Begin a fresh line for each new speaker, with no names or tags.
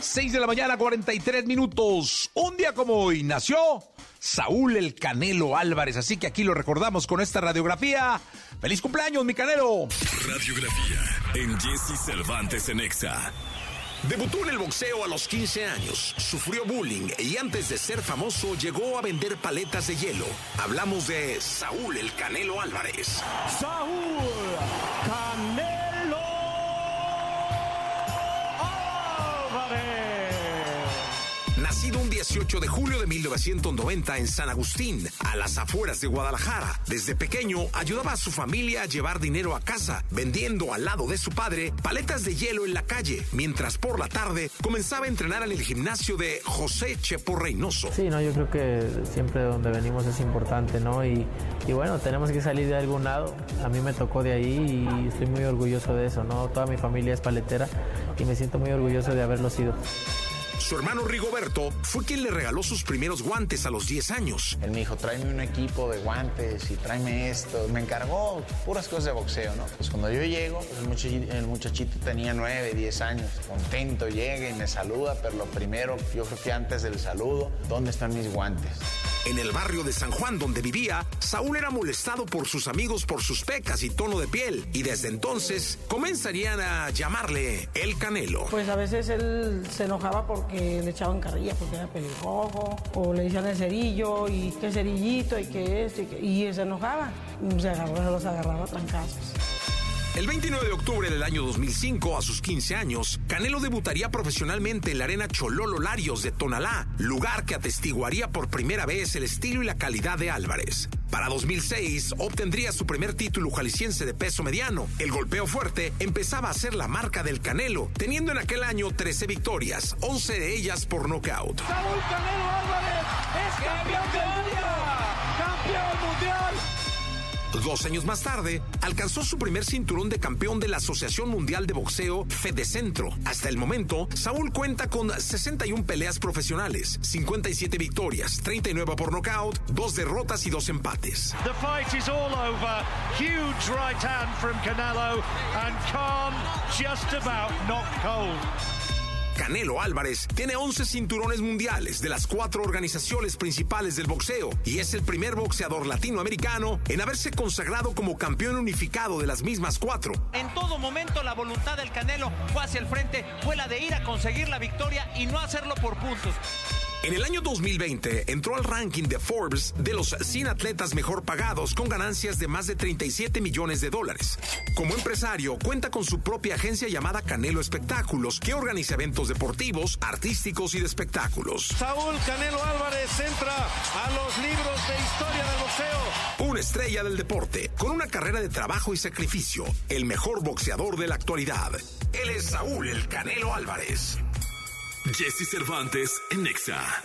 6 de la mañana, 43 minutos. Un día como hoy nació Saúl el Canelo Álvarez. Así que aquí lo recordamos con esta radiografía. ¡Feliz cumpleaños, mi Canelo!
Radiografía en Jesse Cervantes en Exa.
Debutó en el boxeo a los 15 años, sufrió bullying y antes de ser famoso llegó a vender paletas de hielo. Hablamos de Saúl el Canelo Álvarez.
Saúl
Nacido un 18 de julio de 1990 en San Agustín, a las afueras de Guadalajara. Desde pequeño ayudaba a su familia a llevar dinero a casa, vendiendo al lado de su padre paletas de hielo en la calle, mientras por la tarde comenzaba a entrenar en el gimnasio de José Chepo Reynoso.
Sí, no, yo creo que siempre donde venimos es importante, ¿no? Y, y bueno, tenemos que salir de algún lado. A mí me tocó de ahí y estoy muy orgulloso de eso, ¿no? Toda mi familia es paletera y me siento muy orgulloso de haberlo sido.
Su hermano Rigoberto fue quien le regaló sus primeros guantes a los 10 años.
Él me dijo, tráeme un equipo de guantes y tráeme esto. Me encargó puras cosas de boxeo, ¿no? Pues cuando yo llego, pues el, muchachito, el muchachito tenía 9, 10 años. Contento, llega y me saluda, pero lo primero, yo creo que antes del saludo, ¿dónde están mis guantes?
En el barrio de San Juan donde vivía, Saúl era molestado por sus amigos por sus pecas y tono de piel, y desde entonces comenzarían a llamarle el Canelo.
Pues a veces él se enojaba porque le echaban carrilla, porque era pelirrojo, o le decían el cerillo, y que cerillito, y que esto, y, que... y se enojaba. Se agarraba, los agarraba a trancazos.
El 29 de octubre del año 2005, a sus 15 años, Canelo debutaría profesionalmente en la arena Chololo Larios de Tonalá, lugar que atestiguaría por primera vez el estilo y la calidad de Álvarez. Para 2006 obtendría su primer título jalisciense de peso mediano. El golpeo fuerte empezaba a ser la marca del Canelo, teniendo en aquel año 13 victorias, 11 de ellas por nocaut.
Saúl Canelo Álvarez es campeón del mundo. Campeón mundial.
Dos años más tarde, alcanzó su primer cinturón de campeón de la Asociación Mundial de Boxeo Fedecentro. Hasta el momento, Saúl cuenta con 61 peleas profesionales, 57 victorias, 39 por nocaut, dos derrotas y dos empates.
The fight is all over. Huge right hand from Canelo and Khan just about knock cold.
Canelo Álvarez tiene 11 cinturones mundiales de las cuatro organizaciones principales del boxeo y es el primer boxeador latinoamericano en haberse consagrado como campeón unificado de las mismas cuatro.
En todo momento la voluntad del Canelo fue hacia el frente, fue la de ir a conseguir la victoria y no hacerlo por puntos.
En el año 2020 entró al ranking de Forbes de los 100 atletas mejor pagados con ganancias de más de 37 millones de dólares. Como empresario, cuenta con su propia agencia llamada Canelo Espectáculos, que organiza eventos deportivos, artísticos y de espectáculos.
Saúl Canelo Álvarez entra a los libros de historia del boxeo.
Una estrella del deporte, con una carrera de trabajo y sacrificio, el mejor boxeador de la actualidad. Él es Saúl el Canelo Álvarez.
Jesse Cervantes en Exa.